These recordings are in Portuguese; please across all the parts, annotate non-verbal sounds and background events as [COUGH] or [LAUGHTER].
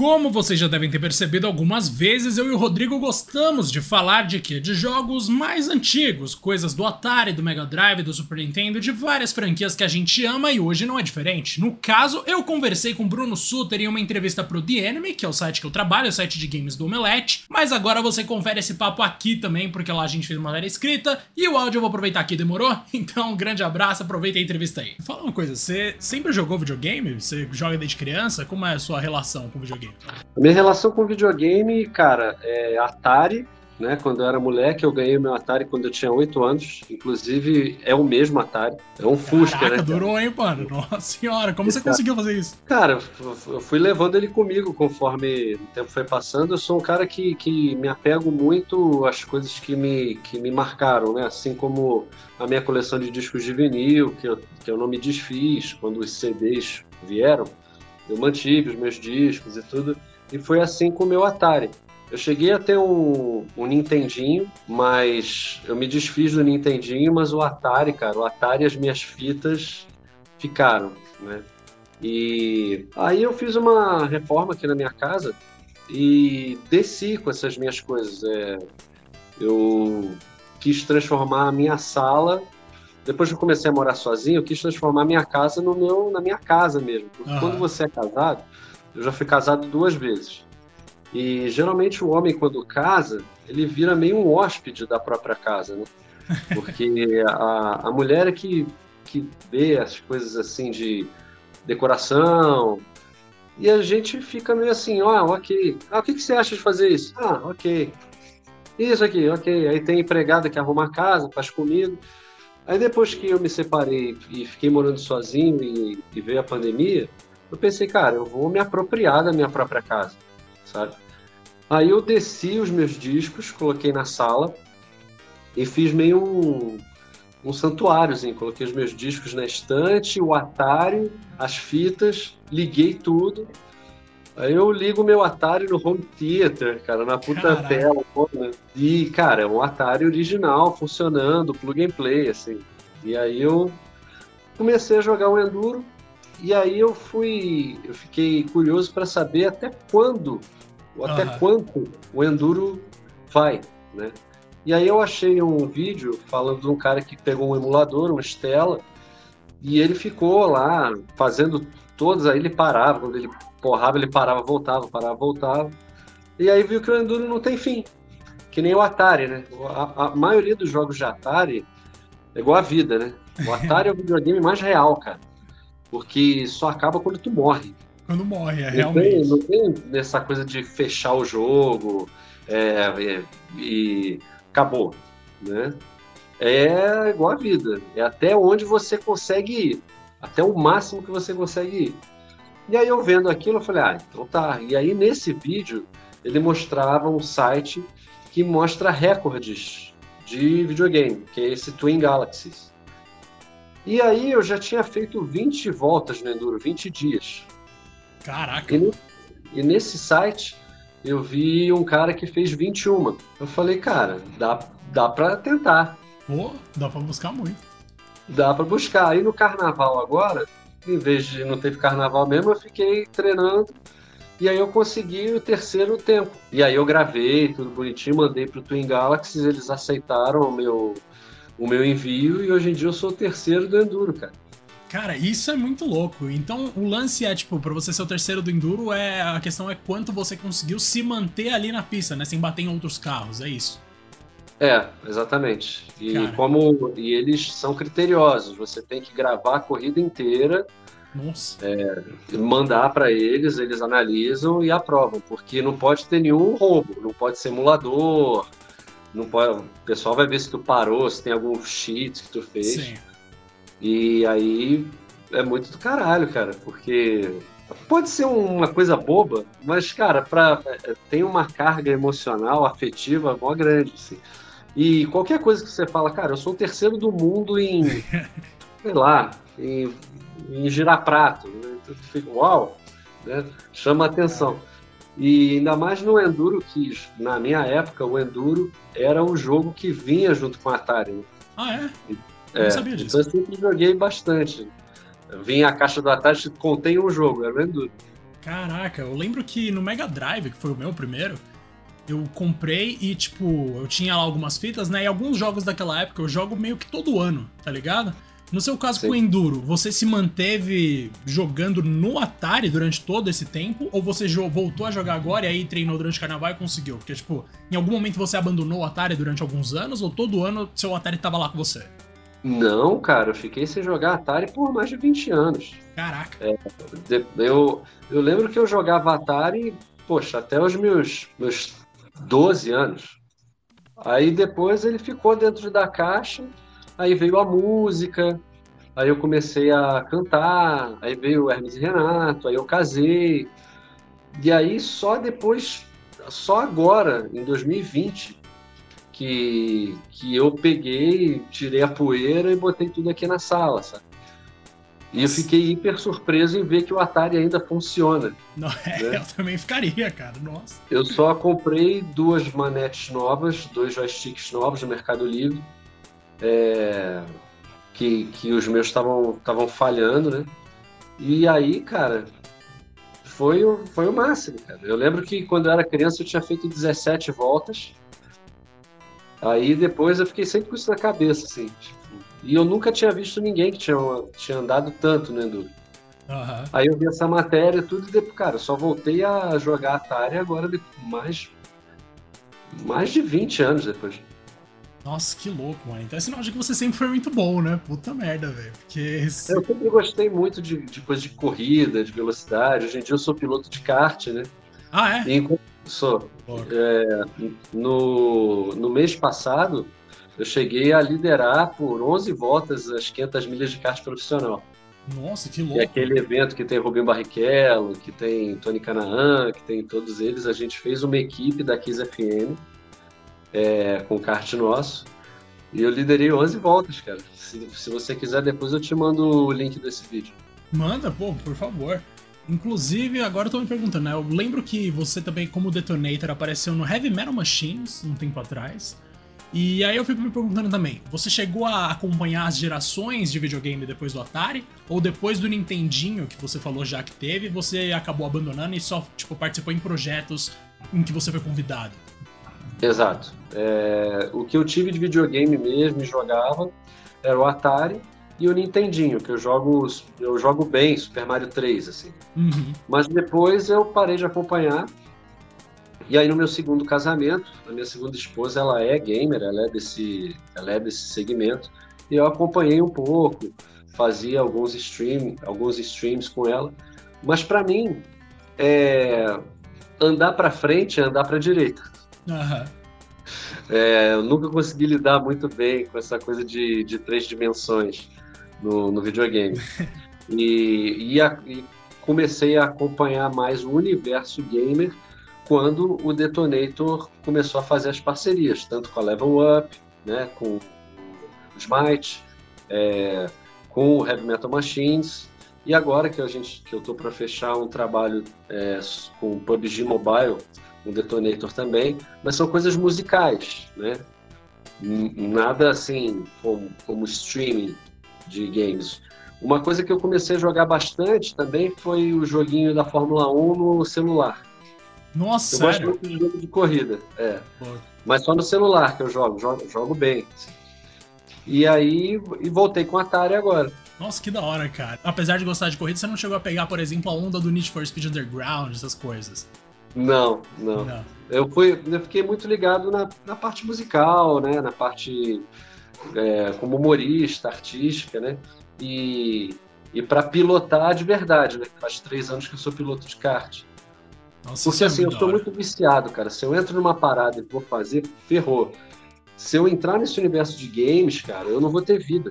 Como vocês já devem ter percebido algumas vezes, eu e o Rodrigo gostamos de falar de quê? De jogos mais antigos, coisas do Atari, do Mega Drive, do Super Nintendo, de várias franquias que a gente ama e hoje não é diferente. No caso, eu conversei com Bruno Suter em uma entrevista pro The Enemy, que é o site que eu trabalho, o site de games do Omelete, mas agora você confere esse papo aqui também, porque lá a gente fez uma matéria escrita e o áudio eu vou aproveitar aqui, demorou? [LAUGHS] Então, um grande abraço, aproveita a entrevista aí. Fala uma coisa, você sempre jogou videogame? Você joga desde criança? Como é a sua relação com videogame? A minha relação com videogame, cara, é Atari, né? Quando eu era moleque, eu ganhei meu Atari quando eu tinha 8 anos. Inclusive, é o mesmo Atari. É um Fusca, Caraca, né? durou, hein, mano? Nossa senhora, como você conseguiu fazer isso? Cara, eu fui levando ele comigo conforme o tempo foi passando. Eu sou um cara que, que me apego muito às coisas que me, que me marcaram, né? Assim como a minha coleção de discos de vinil, que eu, que eu não me desfiz quando os CDs vieram. Eu mantive os meus discos e tudo. E foi assim com o meu Atari. Eu cheguei a ter um, um Nintendinho, mas eu me desfiz do Nintendinho, mas o Atari, cara, o Atari as minhas fitas ficaram, né? E aí eu fiz uma reforma aqui na minha casa e desci com essas minhas coisas. É, eu quis transformar a minha sala. Depois que eu comecei a morar sozinho, eu quis transformar minha casa no meu, na minha casa mesmo. Porque Aham. quando você é casado, eu já fui casado duas vezes. E geralmente o homem, quando casa, ele vira meio um hóspede da própria casa, né? [LAUGHS] Porque a, a mulher é que, que vê as coisas assim de decoração. E a gente fica meio assim, ó, ok. Ah, o que, que você acha de fazer isso? Ah, ok. Isso aqui, ok. Aí tem empregada que arruma a casa, faz comida. Aí depois que eu me separei e fiquei morando sozinho e, e veio a pandemia, eu pensei, cara, eu vou me apropriar da minha própria casa, sabe? Aí eu desci os meus discos, coloquei na sala e fiz meio um, um santuáriozinho. Coloquei os meus discos na estante, o Atari, as fitas, liguei tudo. Aí eu ligo o meu Atari no home theater, cara, na puta tela. né? E, cara, é um Atari original, funcionando, plug and play, assim. E aí eu comecei a jogar o Enduro. E aí eu fui, eu fiquei curioso para saber até quando, ou até Aham. quanto o Enduro vai, né? E aí eu achei um vídeo falando de um cara que pegou um emulador, uma Stella, e ele ficou lá fazendo todos, aí ele parava, quando ele porrava, ele parava, voltava, parava, voltava. E aí viu que o Enduro não tem fim, que nem o Atari, né? A, a maioria dos jogos de Atari é igual a vida, né? O [LAUGHS] Atari é o videogame mais real, cara. Porque só acaba quando tu morre. Quando morre, é Não tem, realmente. não tem essa coisa de fechar o jogo é, é, e acabou, né? É igual a vida, é até onde você consegue ir, até o máximo que você consegue ir. E aí eu vendo aquilo, eu falei, ah, então tá. E aí nesse vídeo ele mostrava um site que mostra recordes de videogame, que é esse Twin Galaxies. E aí eu já tinha feito 20 voltas no Enduro, 20 dias. Caraca. E, e nesse site eu vi um cara que fez 21. Eu falei, cara, dá, dá para tentar, Pô, dá pra buscar muito. dá para buscar. Aí no carnaval agora, em vez de não teve carnaval mesmo, eu fiquei treinando. E aí eu consegui o terceiro tempo. E aí eu gravei tudo bonitinho, mandei pro Twin Galaxies, eles aceitaram o meu, o meu envio e hoje em dia eu sou o terceiro do Enduro, cara. Cara, isso é muito louco. Então, o lance é, tipo, pra você ser o terceiro do Enduro, é a questão é quanto você conseguiu se manter ali na pista, né? Sem bater em outros carros, é isso. É, exatamente. E Cara. como e eles são criteriosos, você tem que gravar a corrida inteira, Nossa. mandar para eles, eles analisam e aprovam, porque não pode ter nenhum roubo, não pode ser emulador, não pode, o pessoal vai ver se tu parou, se tem algum cheat que tu fez. Sim. E aí é muito do caralho, cara, porque pode ser uma coisa boba, mas, cara, pra, tem uma carga emocional, afetiva mó grande, assim. E qualquer coisa que você fala, cara, eu sou o terceiro do mundo em, [LAUGHS] sei lá, em, em girar prato, né? Tu fica, uau, né? chama a atenção. E ainda mais no Enduro, que na minha época o Enduro era o jogo que vinha junto com o Atari. né? Ah, é? Eu não sabia disso. Então eu sempre joguei bastante. Vinha a caixa do Atari, contém um jogo, era o Enduro. Caraca, eu lembro que no Mega Drive, que foi o meu primeiro, eu comprei e, tipo, eu tinha lá algumas fitas, né? E alguns jogos daquela época eu jogo meio que todo ano, tá ligado? No seu caso Sim. com o Enduro, você se manteve jogando no Atari durante todo esse tempo? Ou você voltou a jogar agora e aí treinou durante o carnaval e conseguiu? Porque, tipo, em algum momento você abandonou o Atari durante alguns anos ou todo ano seu Atari tava lá com você? Não, cara, eu fiquei sem jogar Atari por mais de 20 anos. Caraca. É, eu, eu lembro que eu jogava Atari, poxa, até os meus, meus 12 anos. Aí depois ele ficou dentro da caixa, aí veio a música, aí eu comecei a cantar, aí veio Hermes e Renato, aí eu casei. E aí só depois, só agora, em 2020, que, que eu peguei, tirei a poeira e botei tudo aqui na sala, sabe? E eu fiquei hiper surpreso em ver que o Atari ainda funciona. Não, é, [LAUGHS] né? Eu também ficaria, cara. Nossa. Eu só comprei duas manetes novas, dois joysticks novos no Mercado Livre. É, que, que os meus estavam falhando, né? E aí, cara, foi, foi o máximo, cara. Eu lembro que quando eu era criança eu tinha feito 17 voltas. Aí depois eu fiquei sempre com isso na cabeça, assim. Tipo, e eu nunca tinha visto ninguém que tinha, tinha andado tanto no Enduro. Uhum. Aí eu vi essa matéria e tudo, e depois, cara, só voltei a jogar Atari agora mais, mais de 20 anos depois. Nossa, que louco, mano. Então é sinal de que você sempre foi muito bom, né? Puta merda, velho. Porque. Esse... Eu sempre gostei muito de, de coisa de corrida, de velocidade. Hoje em dia eu sou piloto de kart, né? Ah, é? E, sou. É, no, no mês passado, eu cheguei a liderar por 11 voltas as 500 milhas de kart profissional. Nossa, que louco. E aquele evento que tem Rubinho Barrichello, que tem Tony Canaan, que tem todos eles, a gente fez uma equipe da Kiss FM é, com kart nosso. E eu liderei 11 voltas, cara. Se, se você quiser, depois eu te mando o link desse vídeo. Manda, pô, por favor. Inclusive, agora eu tô me perguntando, né? Eu lembro que você também, como Detonator, apareceu no Heavy Metal Machines um tempo atrás. E aí eu fico me perguntando também, você chegou a acompanhar as gerações de videogame depois do Atari? Ou depois do Nintendinho, que você falou já que teve, você acabou abandonando e só tipo, participou em projetos em que você foi convidado? Exato. É, o que eu tive de videogame mesmo e jogava era o Atari e o Nintendinho, que eu jogo, eu jogo bem, Super Mario 3, assim. Uhum. Mas depois eu parei de acompanhar e aí no meu segundo casamento, a minha segunda esposa, ela é gamer, ela é desse, ela é desse segmento, e eu acompanhei um pouco, fazia alguns stream, alguns streams com ela, mas para mim é, andar para frente é andar para direita. Uhum. É, eu nunca consegui lidar muito bem com essa coisa de, de três dimensões no, no videogame. [LAUGHS] e, e, a, e comecei a acompanhar mais o universo gamer quando o Detonator começou a fazer as parcerias, tanto com a Level Up, né, com o Smite, é, com o Heavy Metal Machines, e agora que a gente que eu estou para fechar um trabalho é, com o PUBG Mobile, um Detonator também, mas são coisas musicais, né? Nada assim como, como streaming de games. Uma coisa que eu comecei a jogar bastante também foi o joguinho da Fórmula 1 no celular. Nossa, eu sério? gosto muito de jogo de corrida, é. Pô. Mas só no celular que eu jogo, jogo, jogo bem. E aí, e voltei com a Atari agora. Nossa, que da hora, cara. Apesar de gostar de corrida, você não chegou a pegar, por exemplo, a onda do Need for Speed Underground, essas coisas? Não, não. não. Eu, fui, eu fiquei muito ligado na, na parte musical, né? Na parte é, como humorista, artística, né? E, e para pilotar de verdade, né? Faz três anos que eu sou piloto de kart. Nossa, Porque é assim, é eu sou muito viciado, cara. Se eu entro numa parada e vou fazer, ferrou. Se eu entrar nesse universo de games, cara, eu não vou ter vida.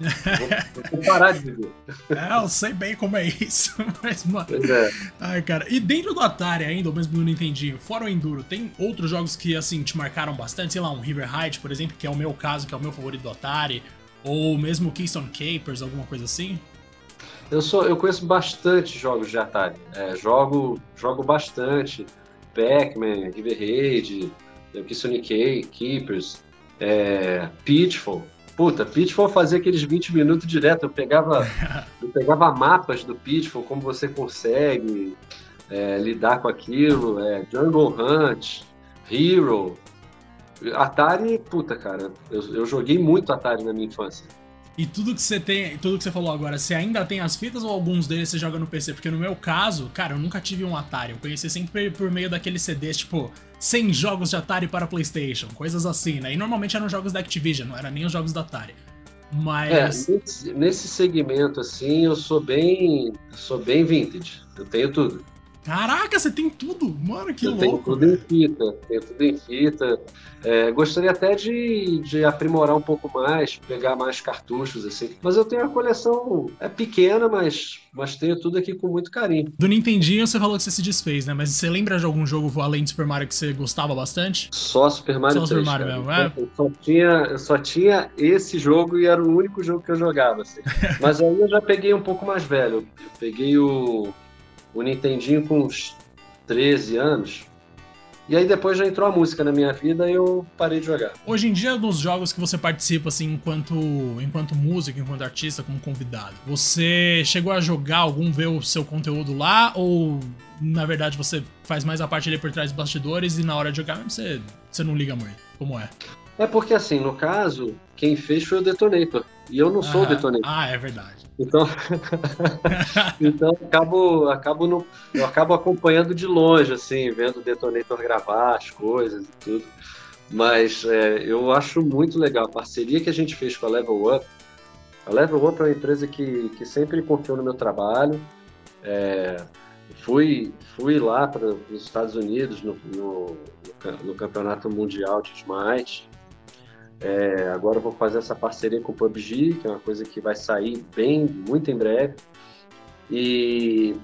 Vou, vou parar de viver. É, eu sei bem como é isso. [LAUGHS] Mas, mano. Pois é. Ai, cara. E dentro do Atari ainda, ou mesmo no Nintendinho, fora o Enduro, tem outros jogos que, assim, te marcaram bastante? Sei lá, um River Height, por exemplo, que é o meu caso, que é o meu favorito do Atari. Ou mesmo Keystone Capers, alguma coisa assim? Eu sou, eu conheço bastante jogos de Atari. É, jogo, jogo bastante. Pac-Man, River Raid, Kitsune Keepers, é, Pitfall. Puta, Pitfall fazia aqueles 20 minutos direto. Eu pegava, [LAUGHS] eu pegava mapas do Pitfall, como você consegue é, lidar com aquilo, é, Jungle Hunt, Hero. Atari, puta, cara, eu, eu joguei muito Atari na minha infância. E tudo que você tem, tudo que você falou agora, você ainda tem as fitas ou alguns deles você joga no PC? Porque no meu caso, cara, eu nunca tive um Atari. Eu conheci sempre por meio daqueles CDs, tipo, 100 jogos de Atari para PlayStation, coisas assim, né? E normalmente eram jogos da Activision, não eram nem os jogos da Atari. Mas. É, nesse, segmento, assim, eu sou bem. sou bem vintage. Eu tenho tudo. Caraca, você tem tudo! Mano, que eu louco! Tenho tudo em fita, tenho tudo em fita. É, gostaria até de, de aprimorar um pouco mais, pegar mais cartuchos, assim. Mas eu tenho a coleção, é pequena, mas, mas tenho tudo aqui com muito carinho. Do Nintendinho você falou que você se desfez, né? Mas você lembra de algum jogo além de Super Mario que você gostava bastante? Só Super Mario Só 3, Super Mario mesmo, é? Eu só tinha, eu só tinha esse jogo e era o único jogo que eu jogava, assim. [LAUGHS] Mas aí eu já peguei um pouco mais velho. Eu peguei o, o Nintendinho com uns 13 anos. E aí depois já entrou a música na minha vida e eu parei de jogar. Hoje em dia, nos jogos que você participa, assim, enquanto, enquanto músico, enquanto artista, como convidado, você chegou a jogar algum, ver o seu conteúdo lá? Ou, na verdade, você faz mais a parte ali por trás dos bastidores e na hora de jogar mesmo você, você não liga muito? Como é? É porque, assim, no caso, quem fez foi o Detonator. E eu não sou o Detonator. Ah, é verdade. Então, [LAUGHS] então acabo, acabo no, eu acabo acompanhando de longe, assim, vendo o Detonator gravar as coisas e tudo. Mas é, eu acho muito legal a parceria que a gente fez com a Level Up. A Level Up é uma empresa que, que sempre confiou no meu trabalho. É, fui, fui lá para os Estados Unidos no, no, no ca- no Campeonato Mundial de Smite. É, agora eu vou fazer essa parceria com o PUBG, que é uma coisa que vai sair bem, muito em breve. E,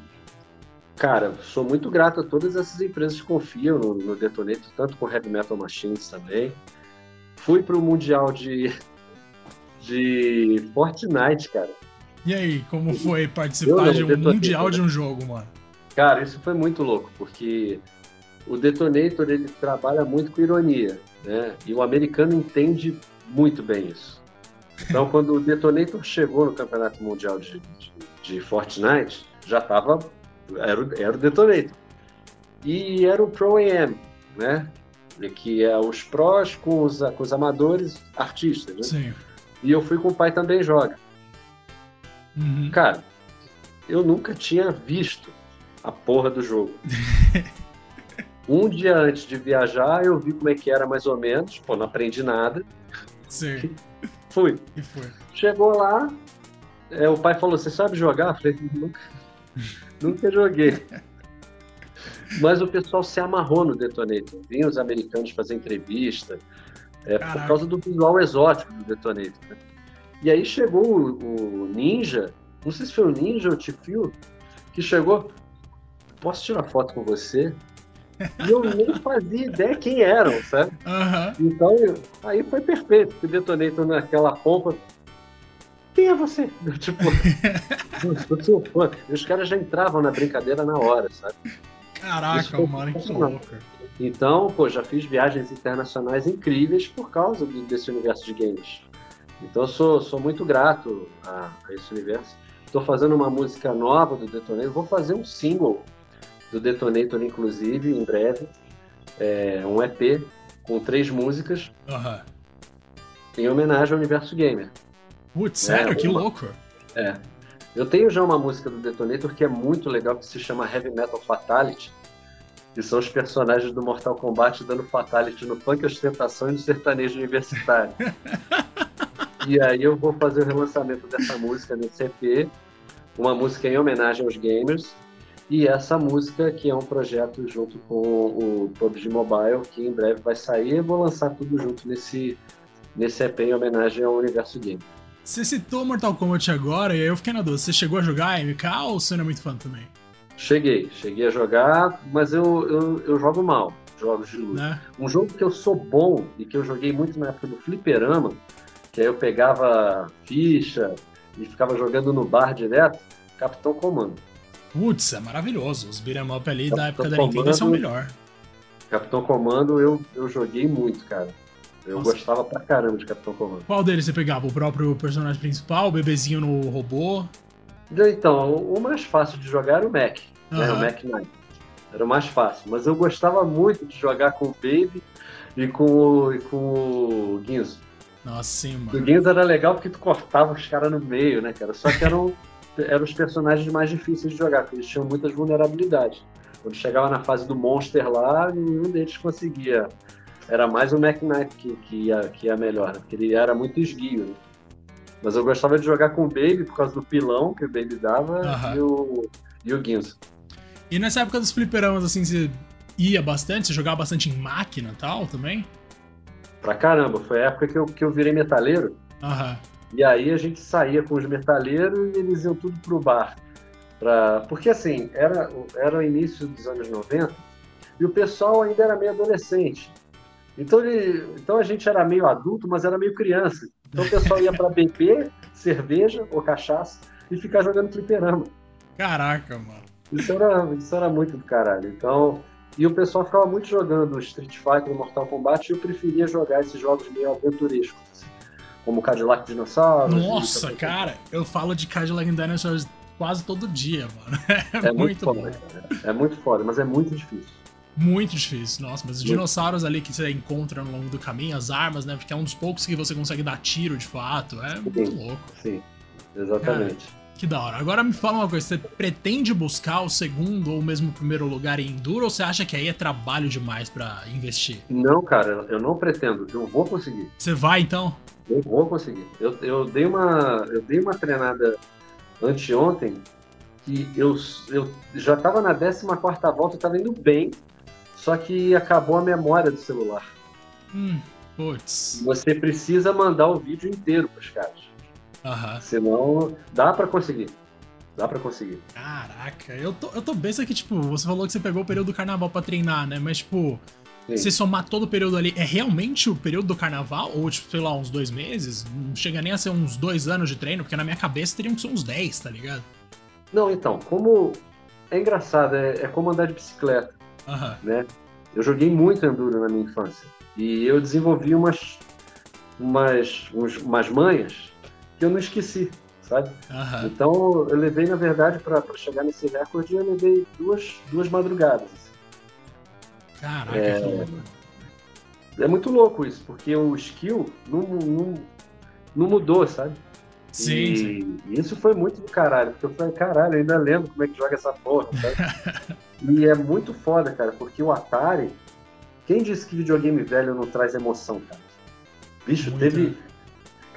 cara, sou muito grato a todas essas empresas que confiam no, no Detonator, tanto com Heavy Metal Machines também. Fui para o Mundial de, de Fortnite, cara. E aí, como foi participar não, de um mundial né? de um jogo, mano? Cara, isso foi muito louco, porque o Detonator ele trabalha muito com ironia, né? E o americano entende muito bem isso. Então, [LAUGHS] quando o Detonator chegou no Campeonato Mundial de, de, de Fortnite, já estava era, o- era o Detonator. E era o Pro AM, né? Que é os prós com os, com os amadores artistas, né? Sim. E eu fui com o pai também joga. Uhum. Cara, eu nunca tinha visto a porra do jogo. [LAUGHS] um dia antes de viajar, eu vi como é que era mais ou menos. Pô, não aprendi nada. Sim. Fui. E foi. Chegou lá, é, o pai falou: Você sabe jogar? Eu falei: Nunca, [LAUGHS] nunca joguei. Mas o pessoal se amarrou no Detonator. Vinham os americanos fazer entrevista, é, por causa do visual exótico do Detonator. né? E aí chegou o, o Ninja, não sei se foi o Ninja ou o Tifio, que chegou. Posso tirar foto com você? E eu nem fazia ideia quem eram, sabe? Aham. Então, eu- aí foi perfeito, porque o Detonator naquela pompa. Quem é você? Eu, Tipo, [LAUGHS] eu sou fã. E os caras já entravam na brincadeira na hora, sabe? Caraca, foi mano, que louco. Então, pô, já fiz viagens internacionais incríveis por causa do- desse universo de games. Então, eu sou, sou muito grato a, a esse universo. Estou fazendo uma música nova do Detonator. Vou fazer um single do Detonator, inclusive, em breve. É, um EP com três músicas Aham. em homenagem ao universo gamer. Putz, sério? É, que uma- louco. É. Eu tenho já uma música do Detonator que é muito legal, que se chama Heavy Metal Fatality, que são os personagens do Mortal Kombat dando Fatality no punk ostentação e no sertanejo universitário. [LAUGHS] e aí eu vou fazer o relançamento dessa música nesse EP, uma música em homenagem aos gamers, e essa música que é um projeto junto com o PUBG Mobile, que em breve vai sair, eu vou lançar tudo junto nesse, nesse EP em homenagem ao universo gamer. Você citou Mortal Kombat agora e aí eu fiquei na dúvida. Você chegou a jogar MK ou você não é muito fã também? Cheguei, cheguei a jogar, mas eu, eu, eu jogo mal, jogos de luta. Né? Um jogo que eu sou bom e que eu joguei muito na época do fliperama, que aí eu pegava ficha e ficava jogando no bar direto, Capitão Comando. Putz, é maravilhoso. Os beat'em up ali da Tá época da tomando- Nintendo são o melhor. Capitão Comando eu, eu joguei muito, cara. Eu Nossa. gostava pra caramba de Capitão Comando. Qual deles você pegava? O próprio personagem principal, o bebezinho no robô? Então, o mais fácil de jogar era o Mac, uhum. né? O Mac Knight. Era o mais fácil. Mas eu gostava muito de jogar com o Baby e com o, e com o Guinzo. Nossa, sim, mano. O Guinzo era legal porque tu cortava os caras no meio, né, cara? Só que eram, [LAUGHS] eram os personagens mais difíceis de jogar, porque eles tinham muitas vulnerabilidades. Quando chegava na fase do Monster lá, nenhum deles conseguia. Era mais o Mac Knight que, que, ia, que ia melhor, né? porque ele era muito esguio, né? Mas eu gostava de jogar com o Baby por causa do pilão que o Baby dava uhum. e, o, e o Guinzo. E nessa época dos fliperamas, assim, você ia bastante? Você jogava bastante em máquina e tal também? Pra caramba. Foi a época que eu, que eu virei metaleiro. Uhum. E aí a gente saía com os metaleiros e eles iam tudo pro bar. Pra... Porque assim, era, era o início dos anos 90 e o pessoal ainda era meio adolescente. Então, ele, então a gente era meio adulto, mas era meio criança. Então o pessoal ia para beber [LAUGHS] cerveja ou cachaça e ficar jogando fliperama. Caraca, mano. Isso era, isso era muito do caralho. Então, e o pessoal ficava muito jogando Street Fighter Mortal Kombat e eu preferia jogar esses jogos meio aventurescos. Como Cadillac Dinossauros. Nossa, cara, eu falo de Cadillac Dinosaurs quase todo dia, mano. [LAUGHS] É, é muito, muito foda, É muito foda, mas é muito difícil. Muito difícil, nossa, mas os muito. dinossauros ali que você encontra ao longo do caminho, as armas, né? Porque é um dos poucos que você consegue dar tiro de fato. É sim, muito louco. Sim, exatamente. Cara, que da hora. Agora me fala uma coisa, você pretende buscar o segundo ou mesmo o primeiro lugar em Enduro ou você acha que aí é trabalho demais para investir? Não, cara, eu não pretendo. Eu vou conseguir. Você vai então? Eu vou conseguir. Eu, eu, dei, uma, eu dei uma treinada anteontem que eu, eu já estava na 14 volta, estava indo bem, só que acabou a memória do celular. Hum, putz. Você precisa mandar o vídeo inteiro para os caras. Uhum. Senão, dá para conseguir. Dá para conseguir. Caraca, eu tô, eu tô besta que, tipo, você falou que você pegou o período do carnaval para treinar, né? Mas, tipo, Sim. se somar todo o período ali, é realmente o período do carnaval? Ou, tipo, sei lá, uns dois meses? Não chega nem a ser uns dois anos de treino, porque na minha cabeça teriam que ser uns dez, tá ligado? Não, então, como. É engraçado, é, é como andar de bicicleta. Uhum. Né? Eu joguei muito enduro na minha infância. E eu desenvolvi umas, umas, uns, umas manhas que eu não esqueci, sabe? Uhum. Então eu levei, na verdade, para chegar nesse recorde, eu levei duas, duas madrugadas. Caraca, é... é muito louco isso, porque o skill não, não, não mudou, sabe? Sim, e sim. isso foi muito do caralho, porque eu falei, caralho, eu ainda lembro como é que joga essa porra, sabe? [LAUGHS] e é muito foda, cara, porque o Atari. Quem disse que videogame velho não traz emoção, cara? Bicho, muito. teve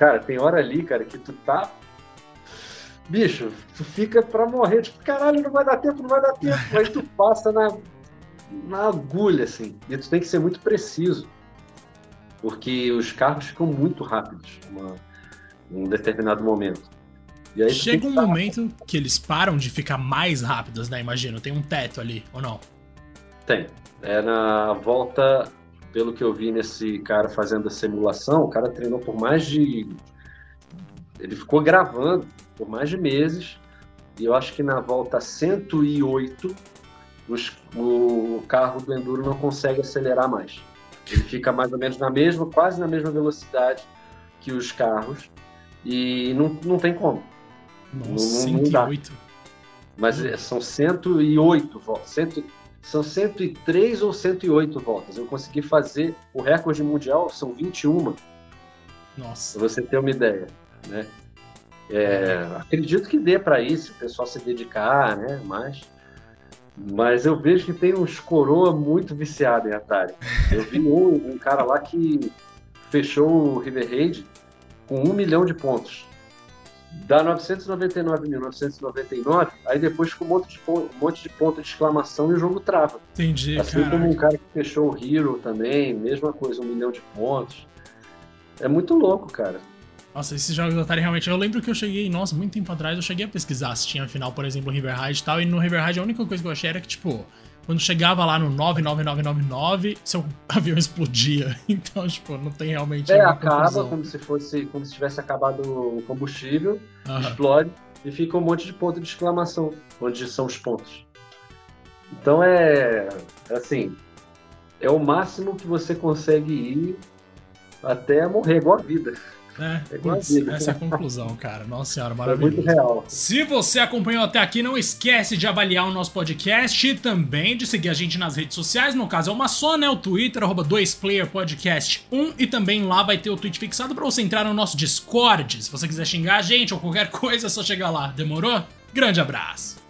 Cara, tem hora ali, cara, que tu tá. Bicho, tu fica pra morrer, tipo, caralho, não vai dar tempo, não vai dar tempo. Aí tu [LAUGHS] passa na, na agulha, assim. E tu tem que ser muito preciso. Porque os carros ficam muito rápidos em um determinado momento. Chega um momento que eles param de ficar mais rápidos, né? Imagino. Tem um teto ali, ou não? Tem. É na volta pelo que eu vi nesse cara fazendo a simulação, o cara treinou por mais de. Ele ficou gravando por mais de meses, e eu acho que na volta 108, os, o carro do Enduro não consegue acelerar mais. Ele fica mais ou menos na mesma, quase na mesma velocidade que os carros, e não, não tem como. Nossa, não, não 108. Dá. Mas é, são 108 voltas. 100, são 103 ou 108 voltas. Eu consegui fazer o recorde mundial, são 21. Nossa. Pra você ter uma ideia, né? É, acredito que dê para isso, o pessoal se dedicar, né? Mas, mas eu vejo que tem uns coroa muito viciado em Atari. Eu vi um, um cara lá que fechou o River Raid com um milhão de pontos dá 999.999, aí depois com um monte, de ponto, um monte de ponto de exclamação e o jogo trava. Entendi, Assim caraca. como um cara que fechou o Hero também, mesma coisa, um milhão de pontos. É muito louco, cara. Nossa, esses jogos do Atari realmente. Eu lembro que eu cheguei, nossa, muito tempo atrás, eu cheguei a pesquisar se tinha final, por exemplo, River Raid e tal. E no River Raid a única coisa que eu achei era que, tipo, quando chegava lá no 99999, seu [LAUGHS] avião explodia. [LAUGHS] Então, tipo, não tem realmente. É, acaba como se fosse, como se tivesse acabado o combustível, uhum. explode e fica um monte de ponto de exclamação, onde são os pontos. Então é assim, é o máximo que você consegue ir até morrer, igual a vida. É, putz, essa é a conclusão, cara. Nossa senhora, maravilhoso. É muito real. Se você acompanhou até aqui, não esquece de avaliar o nosso podcast e também de seguir a gente nas redes sociais. No caso, é uma só, né? O Twitter, arroba 2playerpodcast1. E também lá vai ter o tweet fixado para você entrar no nosso Discord. Se você quiser xingar a gente ou qualquer [LAUGHS] coisa, é só chegar lá. Demorou? Grande abraço!